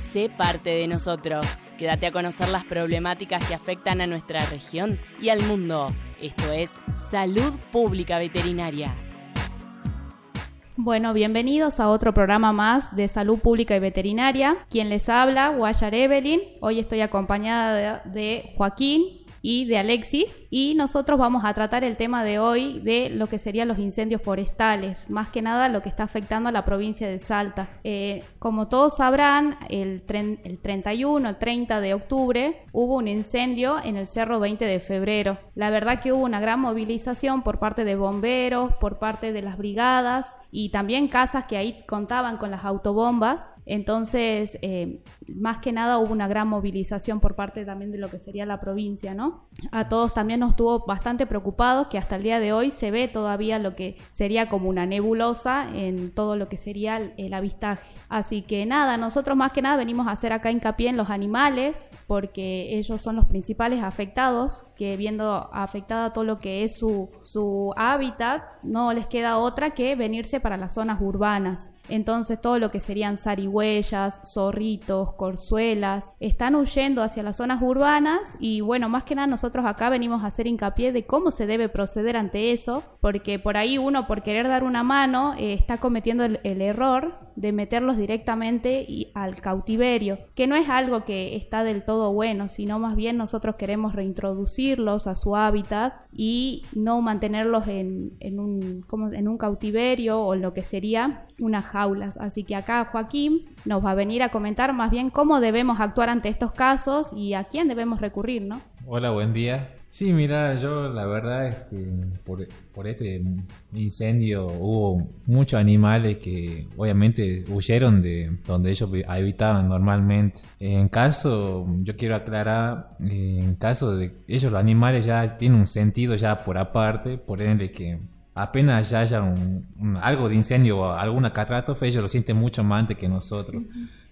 Sé parte de nosotros. Quédate a conocer las problemáticas que afectan a nuestra región y al mundo. Esto es Salud Pública Veterinaria. Bueno, bienvenidos a otro programa más de Salud Pública y Veterinaria. Quien les habla, Guayar Evelyn. Hoy estoy acompañada de, de Joaquín y de Alexis y nosotros vamos a tratar el tema de hoy de lo que serían los incendios forestales, más que nada lo que está afectando a la provincia de Salta. Eh, como todos sabrán, el, el 31, el 30 de octubre hubo un incendio en el Cerro 20 de febrero. La verdad que hubo una gran movilización por parte de bomberos, por parte de las brigadas y también casas que ahí contaban con las autobombas. Entonces, eh, más que nada hubo una gran movilización por parte también de lo que sería la provincia, ¿no? A todos también nos tuvo bastante preocupados que hasta el día de hoy se ve todavía lo que sería como una nebulosa en todo lo que sería el, avistaje. Así que nada, nosotros más que nada venimos a hacer acá hincapié en los animales porque ellos son los principales afectados, que viendo afectada todo lo que es su, su hábitat, no les queda otra que venirse para las zonas urbanas. Entonces todo lo que serían zarigüeyas, zorritos, corzuelas, están huyendo hacia las zonas urbanas y bueno, más que nada nosotros acá venimos a hacer hincapié de cómo se debe proceder ante eso, porque por ahí uno por querer dar una mano eh, está cometiendo el, error de meterlos directamente al cautiverio, que no es algo que está del todo bueno, sino más bien nosotros queremos reintroducirlos a su hábitat y no mantenerlos en, un, cautiverio o lo que sería una Así que acá Joaquín nos va a venir a comentar más bien cómo debemos actuar ante estos casos y a quién debemos recurrir, ¿no? Hola, buen día. Sí, mira, yo la verdad es que por, por este incendio hubo muchos animales que obviamente huyeron de donde ellos habitaban normalmente. En caso, yo quiero aclarar, en caso de ellos los animales ya tienen un sentido ya por aparte, por ende que apenas ya haya un, algo de incendio o alguna catástrofe, ellos lo sienten mucho más antes que nosotros.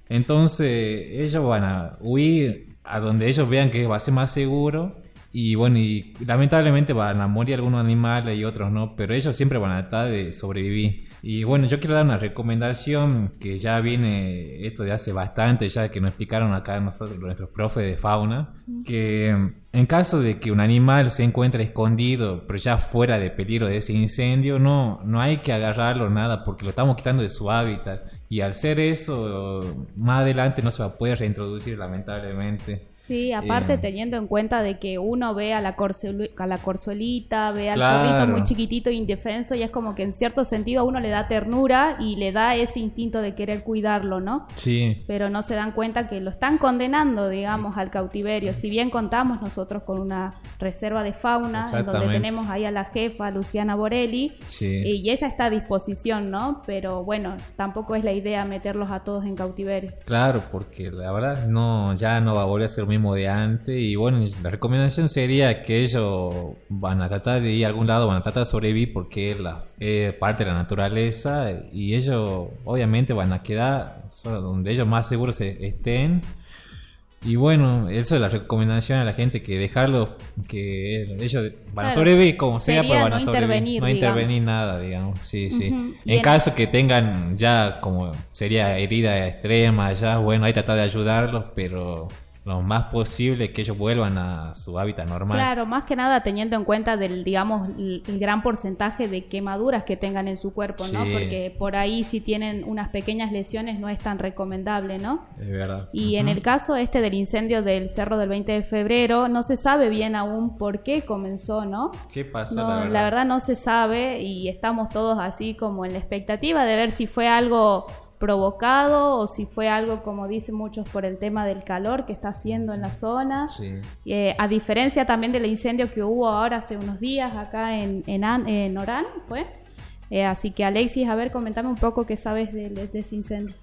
Entonces, ellos van a huir a donde ellos vean que va a ser más seguro. Y bueno, y lamentablemente van a morir algunos animales y otros no, pero ellos siempre van a tratar de sobrevivir. Y bueno, yo quiero dar una recomendación que ya viene esto de hace bastante, ya que nos explicaron acá nosotros, nuestros profes de fauna, que en caso de que un animal se encuentre escondido, pero ya fuera de peligro de ese incendio, no, no hay que agarrarlo nada porque lo estamos quitando de su hábitat. Y al ser eso, más adelante no se va a poder reintroducir lamentablemente. Sí, aparte eh, teniendo en cuenta de que uno ve a la, a la corzuelita, ve al zorrito muy chiquitito, indefenso, y es como que en cierto sentido a uno le da ternura y le da ese instinto de querer cuidarlo, ¿no? Sí. Pero no se dan cuenta que lo están condenando, digamos, al cautiverio. Si bien contamos nosotros con una reserva de fauna, en donde tenemos ahí a la jefa, Luciana Borelli, y ella está a disposición, ¿no? Pero bueno, tampoco es la idea meterlos a todos en cautiverio. Claro, porque la verdad no, ya no va a volver a ser lo mismo de antes. Y bueno, la recomendación sería que ellos van a tratar de ir a algún lado, van a tratar de sobrevivir porque es, la, parte de la naturaleza y ellos obviamente van a quedar donde ellos más seguros estén. Y bueno, eso es la recomendación a la gente, que dejarlo, que ellos van a sobrevivir como sea, pero van a sobrevivir. no intervenir nada, digamos. Sí, sí. En caso que tengan ya como sería herida extrema, ya, bueno, hay tratar de ayudarlos, pero lo más posible que ellos vuelvan a su hábitat normal. Claro, más que nada teniendo en cuenta del, digamos, el, gran porcentaje de quemaduras que tengan en su cuerpo, ¿no? Porque por ahí si tienen unas pequeñas lesiones no es tan recomendable, ¿no? Es verdad. Y en el caso este del incendio del cerro del 20 de febrero, no se sabe bien aún por qué comenzó, ¿no? ¿Qué pasó? la, verdad? la verdad no se sabe y estamos todos así como en la expectativa de ver si fue algo provocado o si fue algo, como dicen muchos, por el tema del calor que está haciendo en la zona. Eh, a diferencia también del incendio que hubo ahora hace unos días acá en, en, Orán, ¿fue? Eh, así que Alexis, a ver, comentame un poco qué sabes de, ese incendio.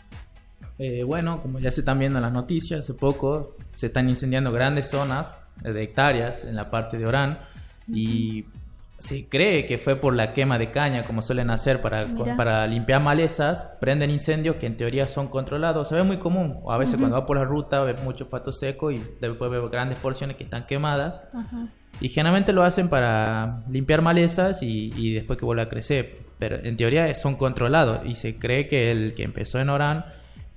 Eh, bueno, como ya se están viendo en las noticias, hace poco se están incendiando grandes zonas de hectáreas en la parte de Orán y se cree que fue por la quema de caña, como suelen hacer para, para limpiar malezas, prenden incendios que en teoría son controlados. Se ve muy común. O a veces cuando va por la ruta ve mucho pato seco y después ve grandes porciones que están quemadas. Y generalmente lo hacen para limpiar malezas y, y, después que vuelve a crecer. Pero en teoría son controlados y se cree que el que empezó en Orán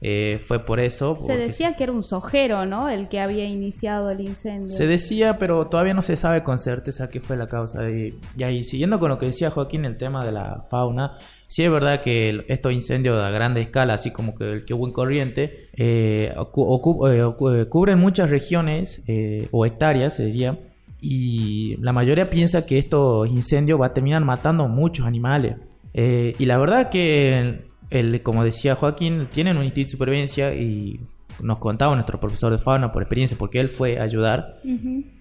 eh, fue por eso. Se decía que era un sojero, ¿no? El que había iniciado el incendio. Se decía, pero todavía no se sabe con certeza qué fue la causa. Y, y ahí, siguiendo con lo que decía Joaquín, el tema de la fauna, sí es verdad que estos incendios a grande escala, así como que el que hubo en Corriente, eh, eh, cubren muchas regiones o hectáreas, se diría, y la mayoría piensa que estos incendios va a terminar matando muchos animales. y la verdad que el, como decía Joaquín, tienen un instinto de supervivencia y nos contaba nuestro profesor de fauna por experiencia, porque él fue a ayudar,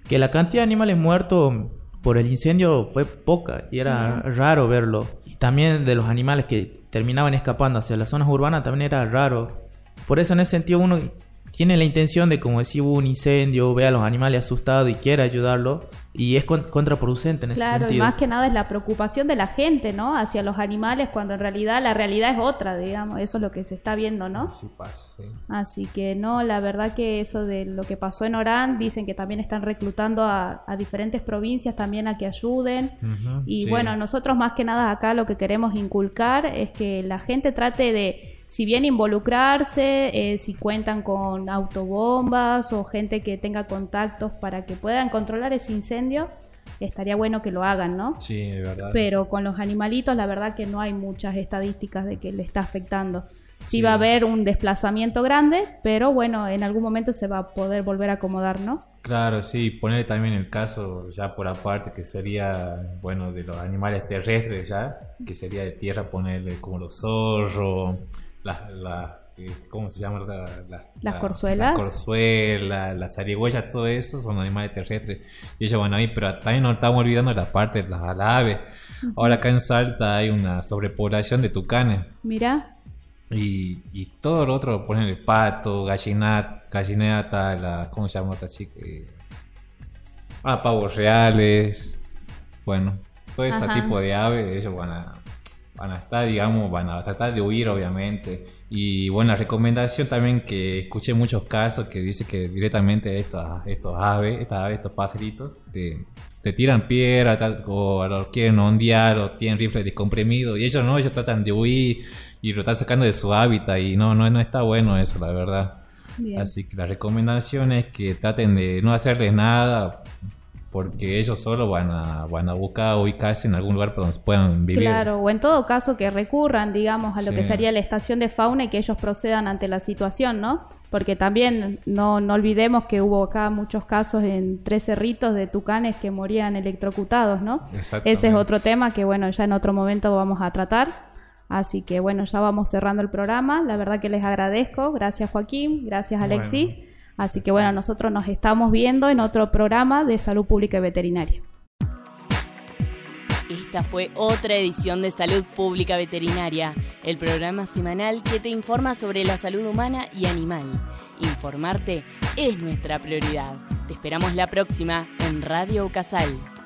que la cantidad de animales muertos por el incendio fue poca y era raro verlo. Y también de los animales que terminaban escapando hacia las zonas urbanas también era raro. Por eso en ese sentido uno tiene la intención de, como decir, hubo un incendio, ve a los animales asustados y quiere ayudarlo, y es contraproducente en ese sentido. Claro, y más que nada es la preocupación de la gente, ¿no? Hacia los animales, cuando en realidad la realidad es otra, digamos, eso es lo que se está viendo, ¿no? Así pasa, sí. Así que no, la verdad que eso de lo que pasó en Orán, dicen que también están reclutando a, diferentes provincias también a que ayuden, y bueno, nosotros más que nada acá lo que queremos inculcar es que la gente trate de si bien involucrarse, eh, si cuentan con autobombas o gente que tenga contactos para que puedan controlar ese incendio, estaría bueno que lo hagan, ¿no? Sí, es verdad. Pero con los animalitos, la verdad que no hay muchas estadísticas de que le está afectando. Sí, va a haber un desplazamiento grande, pero bueno, en algún momento se va a poder volver a acomodar, ¿no? Claro, sí, poner también el caso ya por aparte que sería, bueno, de los animales terrestres ya, que sería de tierra ponerle como los zorros, la, ¿cómo se llama? las corzuelas. Las corzuelas, las zarigüeyas, todo eso son animales terrestres. Y ellos van ahí, pero también nos estamos olvidando de la parte de las aves. Ahora acá en Salta hay una sobrepoblación de tucanes. Mira. Y, y todo lo otro, ponen el pato, gallinata, gallineta, la, ¿cómo se llama chica? Ah, pavos reales. Bueno, todo ese tipo de aves, ellos van a van a estar, digamos, van a tratar de huir, obviamente. Y bueno, la recomendación también que escuché muchos casos que dice que directamente estos, estos aves, estas aves, estos pajaritos, te, te tiran piedra tal, o lo quieren ondear o tienen rifles descomprimidos y ellos no, ellos tratan de huir y lo están sacando de su hábitat y no, no, no está bueno eso, la verdad. Así que la recomendación es que traten de no hacerles nada, porque ellos solo van a, van a buscar ubicarse en algún lugar para donde puedan vivir. Claro, o en todo caso que recurran, digamos, a lo que sería la estación de fauna y que ellos procedan ante la situación, ¿no? Porque también no, no olvidemos que hubo acá muchos casos en tres cerritos de tucanes que morían electrocutados, ¿no? Ese es otro tema que, bueno, ya en otro momento vamos a tratar. Así que, bueno, ya vamos cerrando el programa. La verdad que les agradezco. Gracias, Joaquín. Gracias, Alexis. Así que bueno, nosotros nos estamos viendo en otro programa de salud pública y veterinaria. Esta fue otra edición de Salud Pública Veterinaria, el programa semanal que te informa sobre la salud humana y animal. Informarte es nuestra prioridad. Te esperamos la próxima en Radio Casal.